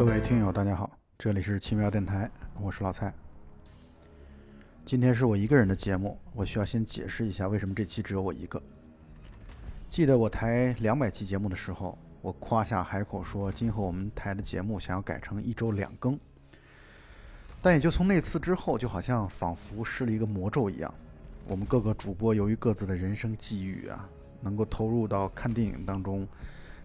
各位听友，大家好这里是奇妙电台，我是老蔡。今天是我一个人的节目，我需要先解释一下为什么这期只有我一个。记得我台两百期节目的时候，我夸下海口说，今后我们台的节目想要改成一周两更。但也就从那次之后，就好像仿佛施了一个魔咒一样，我们各个主播由于各自的人生际遇啊，能够投入到看电影当中、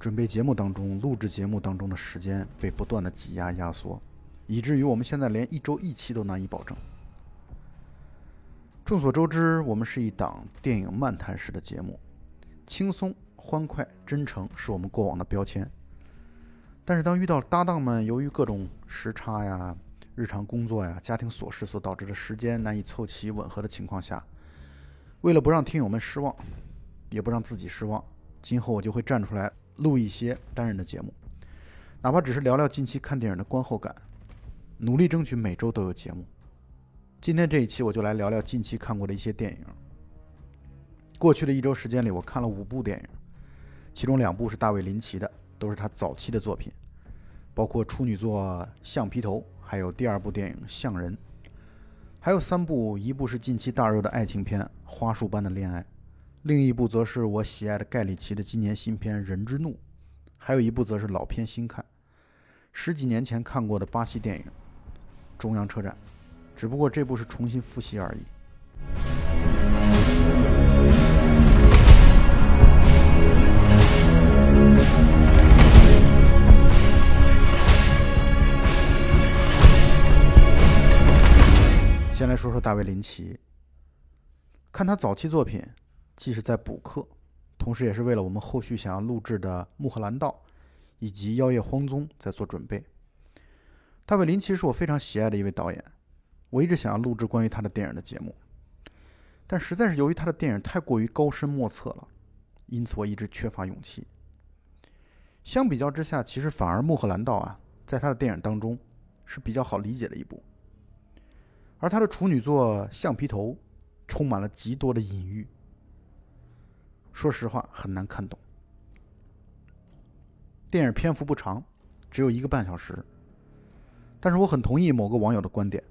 准备节目当中、录制节目当中的时间被不断的挤压压缩，以至于我们现在连一周一期都难以保证。众所周知，我们是一档电影漫谈式的节目，轻松、欢快、真诚是我们过往的标签。但是当遇到搭档们由于各种时差呀、日常工作呀、家庭琐事所导致的时间难以凑齐吻合的情况下，为了不让听友们失望，也不让自己失望，今后我就会站出来录一些单人的节目，哪怕只是聊聊近期看电影的观后感，努力争取每周都有节目。今天这一期我就来聊聊近期看过的一些电影。过去的一周时间里，我看了五部电影，其中两部是大卫林奇的，都是他早期的作品，包括处女作《橡皮头》，还有第二部电影《象人》，还有三部，一部是近期大热的爱情片《花束般的恋爱》，另一部则是我喜爱的盖里奇的今年新片《人之怒》，还有一部则是老片新看，十几年前看过的巴西电影《中央车站》。只不过这部是重新复习而已。先来说说大卫林奇。看他早期作品，既是在补课，同时也是为了我们后续想要录制的《穆赫兰道》以及《妖夜荒踪》在做准备。大卫林奇是我非常喜爱的一位导演。我一直想要录制关于他的电影的节目，但实在是由于他的电影太过于高深莫测了，因此我一直缺乏勇气。相比较之下，其实反而《穆赫兰道》啊，在他的电影当中是比较好理解的一部，而他的处女作《橡皮头》充满了极多的隐喻，说实话很难看懂。电影篇幅不长，只有一个半小时，但是我很同意某个网友的观点。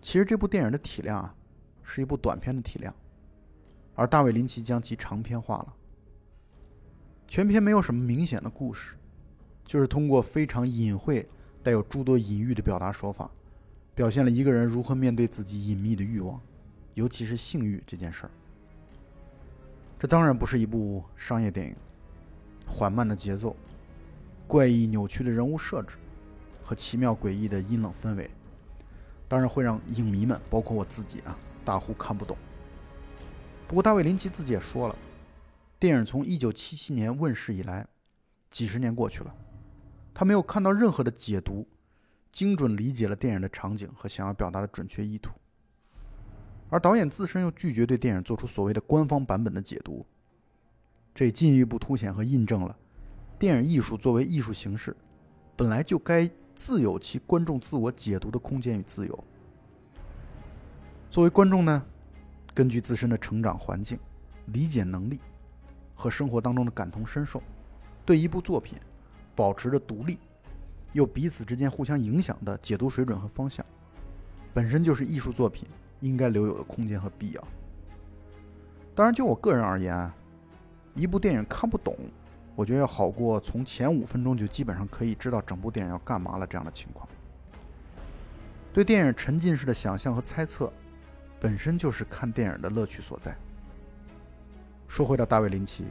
其实这部电影的体量啊，是一部短片的体量，而大卫林奇将其长篇化了。全片没有什么明显的故事，就是通过非常隐晦、带有诸多隐喻的表达手法，表现了一个人如何面对自己隐秘的欲望，尤其是性欲这件事儿。这当然不是一部商业电影，缓慢的节奏、怪异扭曲的人物设置和奇妙诡异的阴冷氛围。当然会让影迷们，包括我自己啊，大呼看不懂。不过大卫林奇自己也说了，电影从1977年问世以来，几十年过去了，他没有看到任何的解读，精准理解了电影的场景和想要表达的准确意图。而导演自身又拒绝对电影做出所谓的官方版本的解读，这进一步凸显和印证了，电影艺术作为艺术形式，本来就该。自有其观众自我解读的空间与自由。作为观众呢，根据自身的成长环境、理解能力和生活当中的感同身受，对一部作品保持着独立又彼此之间互相影响的解读水准和方向，本身就是艺术作品应该留有的空间和必要。当然，就我个人而言，一部电影看不懂。我觉得要好过从前五分钟就基本上可以知道整部电影要干嘛了这样的情况。对电影沉浸式的想象和猜测，本身就是看电影的乐趣所在。说回到大卫林奇，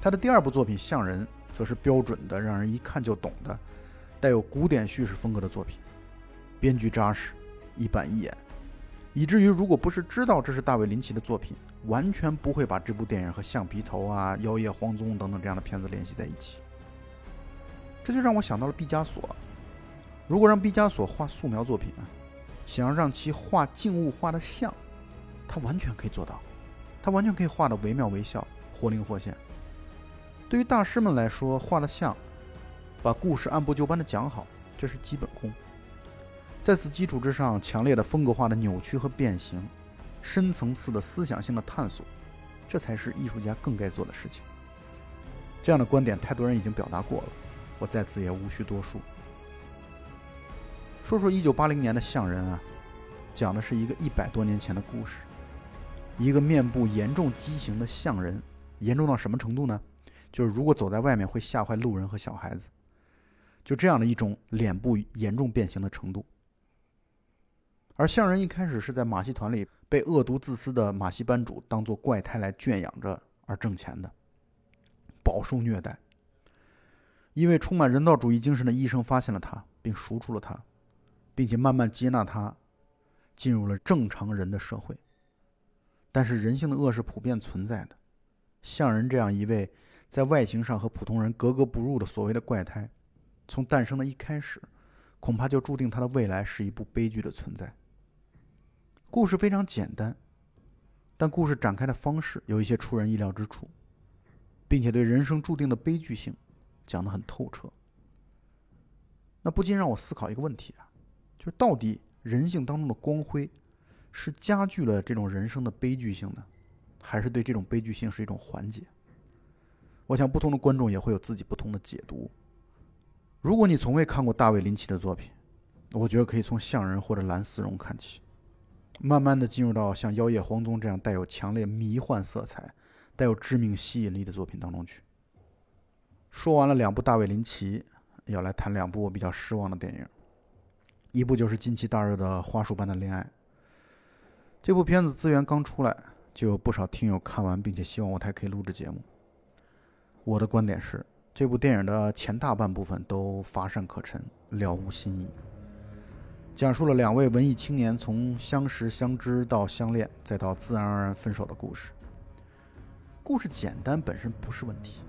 他的第二部作品《象人》则是标准的让人一看就懂的，带有古典叙事风格的作品，编剧扎实，一板一眼。以至于，如果不是知道这是大卫林奇的作品，完全不会把这部电影和《橡皮头》啊、《妖夜荒踪》等等这样的片子联系在一起。这就让我想到了毕加索。如果让毕加索画素描作品，想要让其画静物画的像，他完全可以做到，他完全可以画的惟妙惟肖、活灵活现。对于大师们来说，画的像，把故事按部就班的讲好，这是基本功。在此基础之上，强烈的风格化的扭曲和变形，深层次的思想性的探索，这才是艺术家更该做的事情。这样的观点，太多人已经表达过了，我在此也无需多述。说说一九八零年的《象人》啊，讲的是一个一百多年前的故事。一个面部严重畸形的象人，严重到什么程度呢？就是如果走在外面会吓坏路人和小孩子。就这样的一种脸部严重变形的程度。而象人一开始是在马戏团里被恶毒自私的马戏班主当做怪胎来圈养着而挣钱的，饱受虐待。一位充满人道主义精神的医生发现了他，并赎出了他，并且慢慢接纳他，进入了正常人的社会。但是人性的恶是普遍存在的，像人这样一位在外形上和普通人格格不入的所谓的怪胎，从诞生的一开始，恐怕就注定他的未来是一部悲剧的存在。故事非常简单，但故事展开的方式有一些出人意料之处，并且对人生注定的悲剧性讲得很透彻。那不禁让我思考一个问题啊，就是到底人性当中的光辉？是加剧了这种人生的悲剧性呢，还是对这种悲剧性是一种缓解？我想不同的观众也会有自己不同的解读。如果你从未看过大卫林奇的作品，我觉得可以从《象人》或者《蓝丝绒》看起，慢慢的进入到像《妖夜荒踪》这样带有强烈迷幻色彩、带有致命吸引力的作品当中去。说完了两部大卫林奇，要来谈两部我比较失望的电影，一部就是近期大热的《花束般的恋爱》。这部片子资源刚出来，就有不少听友看完，并且希望我台可以录制节目。我的观点是，这部电影的前大半部分都乏善可陈，了无新意，讲述了两位文艺青年从相识、相知到相恋，再到自然而然分手的故事。故事简单本身不是问题，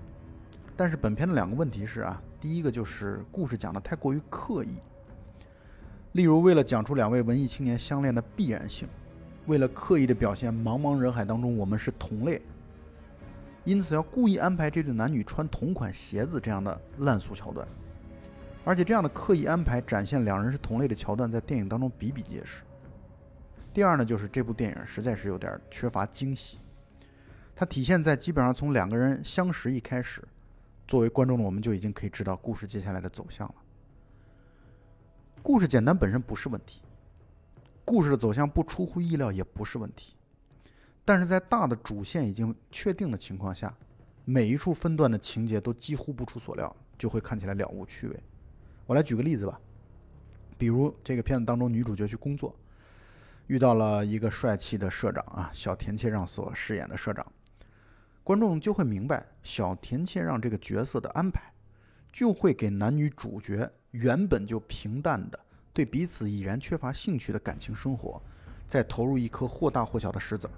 但是本片的两个问题是啊，第一个就是故事讲的太过于刻意，例如为了讲出两位文艺青年相恋的必然性。为了刻意的表现茫茫人海当中我们是同类，因此要故意安排这对男女穿同款鞋子这样的烂俗桥段，而且这样的刻意安排展现两人是同类的桥段在电影当中比比皆是。第二呢，就是这部电影实在是有点缺乏惊喜，它体现在基本上从两个人相识一开始，作为观众的我们就已经可以知道故事接下来的走向了。故事简单本身不是问题。故事的走向不出乎意料也不是问题，但是在大的主线已经确定的情况下，每一处分段的情节都几乎不出所料，就会看起来了无趣味。我来举个例子吧，比如这个片子当中，女主角去工作，遇到了一个帅气的社长啊，小田切让所饰演的社长，观众就会明白小田切让这个角色的安排，就会给男女主角原本就平淡的。对彼此已然缺乏兴趣的感情生活，再投入一颗或大或小的石子儿。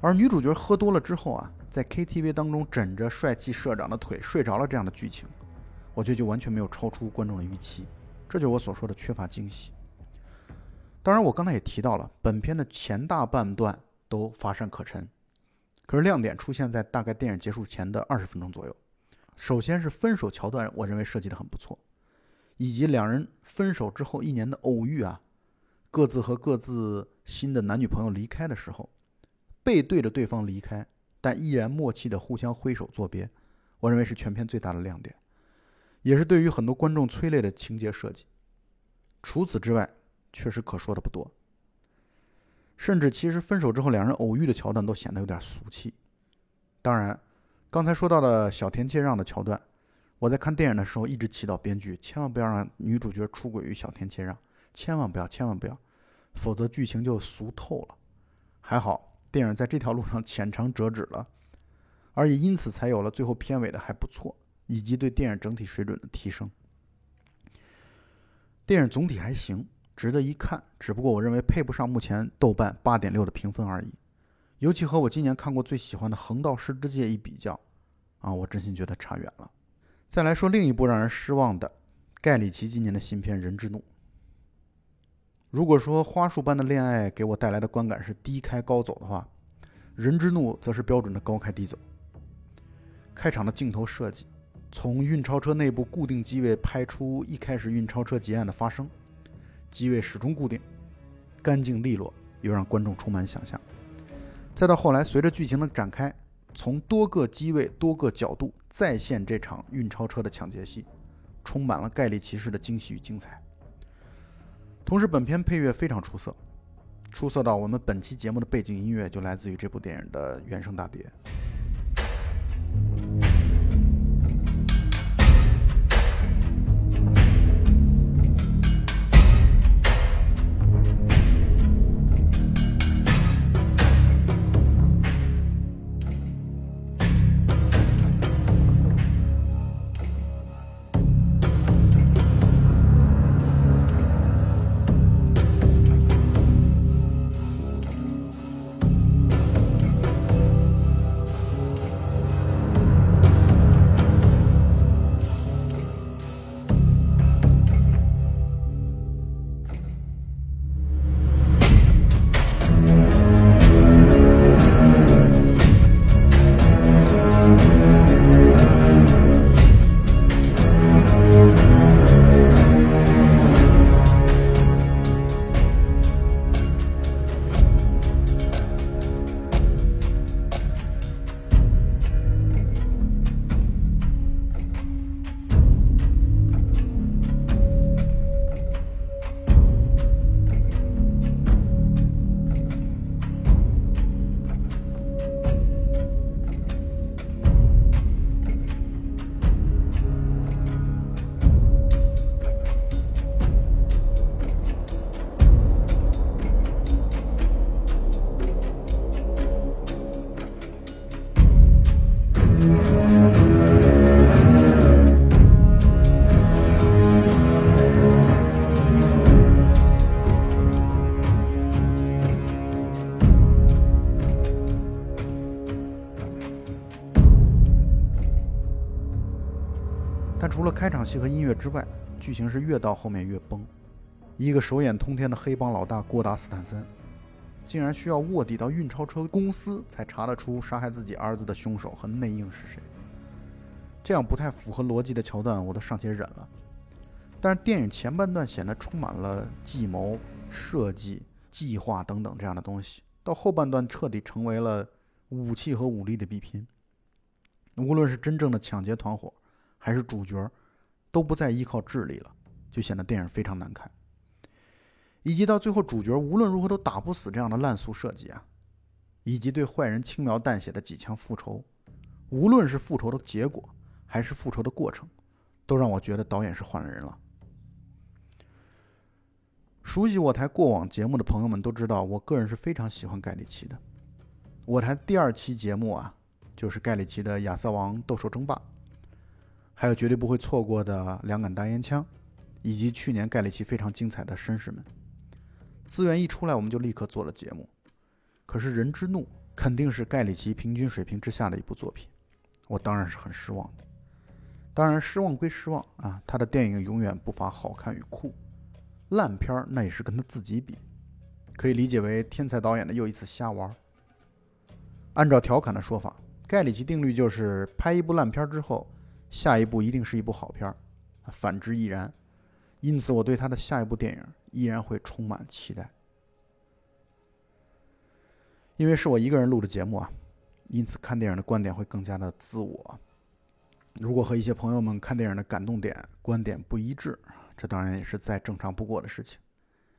而女主角喝多了之后啊，在 KTV 当中枕着帅气社长的腿睡着了，这样的剧情，我觉得就完全没有超出观众的预期。这就是我所说的缺乏惊喜。当然，我刚才也提到了，本片的前大半段都乏善可陈，可是亮点出现在大概电影结束前的二十分钟左右。首先是分手桥段，我认为设计的很不错。以及两人分手之后一年的偶遇啊，各自和各自新的男女朋友离开的时候，背对着对方离开，但依然默契的互相挥手作别，我认为是全片最大的亮点，也是对于很多观众催泪的情节设计。除此之外，确实可说的不多。甚至其实分手之后两人偶遇的桥段都显得有点俗气。当然，刚才说到的小田切让的桥段。我在看电影的时候一直祈祷编剧千万不要让女主角出轨于小田切让，千万不要，千万不要，否则剧情就俗透了。还好电影在这条路上浅尝辄止了，而也因此才有了最后片尾的还不错，以及对电影整体水准的提升。电影总体还行，值得一看，只不过我认为配不上目前豆瓣八点六的评分而已。尤其和我今年看过最喜欢的《横道世之介》一比较，啊，我真心觉得差远了。再来说另一部让人失望的，盖里奇今年的新片《人之怒》。如果说花束般的恋爱给我带来的观感是低开高走的话，《人之怒》则是标准的高开低走。开场的镜头设计，从运钞车内部固定机位拍出一开始运钞车劫案的发生，机位始终固定，干净利落，又让观众充满想象。再到后来，随着剧情的展开。从多个机位、多个角度再现这场运钞车的抢劫戏，充满了盖里奇式的惊喜与精彩。同时，本片配乐非常出色，出色到我们本期节目的背景音乐就来自于这部电影的原声大碟。场戏和音乐之外，剧情是越到后面越崩。一个手眼通天的黑帮老大郭达斯坦森，竟然需要卧底到运钞车公司才查得出杀害自己儿子的凶手和内应是谁。这样不太符合逻辑的桥段，我都尚且忍了。但是电影前半段显得充满了计谋、设计、计划等等这样的东西，到后半段彻底成为了武器和武力的比拼。无论是真正的抢劫团伙，还是主角都不再依靠智力了，就显得电影非常难看。以及到最后，主角无论如何都打不死这样的烂俗设计啊，以及对坏人轻描淡写的几枪复仇，无论是复仇的结果还是复仇的过程，都让我觉得导演是换了人了。熟悉我台过往节目的朋友们都知道，我个人是非常喜欢盖里奇的。我台第二期节目啊，就是盖里奇的《亚瑟王斗兽争霸》。还有绝对不会错过的两杆大烟枪，以及去年盖里奇非常精彩的绅士们。资源一出来，我们就立刻做了节目。可是《人之怒》肯定是盖里奇平均水平之下的一部作品，我当然是很失望的。当然，失望归失望啊，他的电影永远不乏好看与酷，烂片儿那也是跟他自己比，可以理解为天才导演的又一次瞎玩。按照调侃的说法，盖里奇定律就是拍一部烂片之后。下一部一定是一部好片儿，反之亦然。因此，我对他的下一部电影依然会充满期待。因为是我一个人录的节目啊，因此看电影的观点会更加的自我。如果和一些朋友们看电影的感动点、观点不一致，这当然也是再正常不过的事情，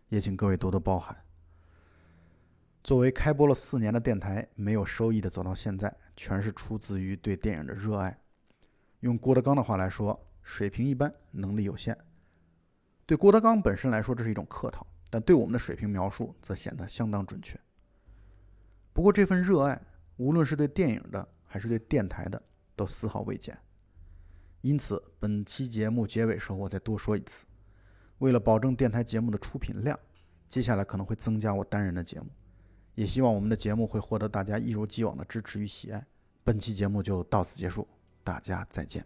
也请各位多多包涵。作为开播了四年的电台，没有收益的走到现在，全是出自于对电影的热爱。用郭德纲的话来说，水平一般，能力有限。对郭德纲本身来说，这是一种客套；但对我们的水平描述，则显得相当准确。不过，这份热爱，无论是对电影的，还是对电台的，都丝毫未减。因此，本期节目结尾时候，我再多说一次：为了保证电台节目的出品量，接下来可能会增加我单人的节目。也希望我们的节目会获得大家一如既往的支持与喜爱。本期节目就到此结束。大家再见。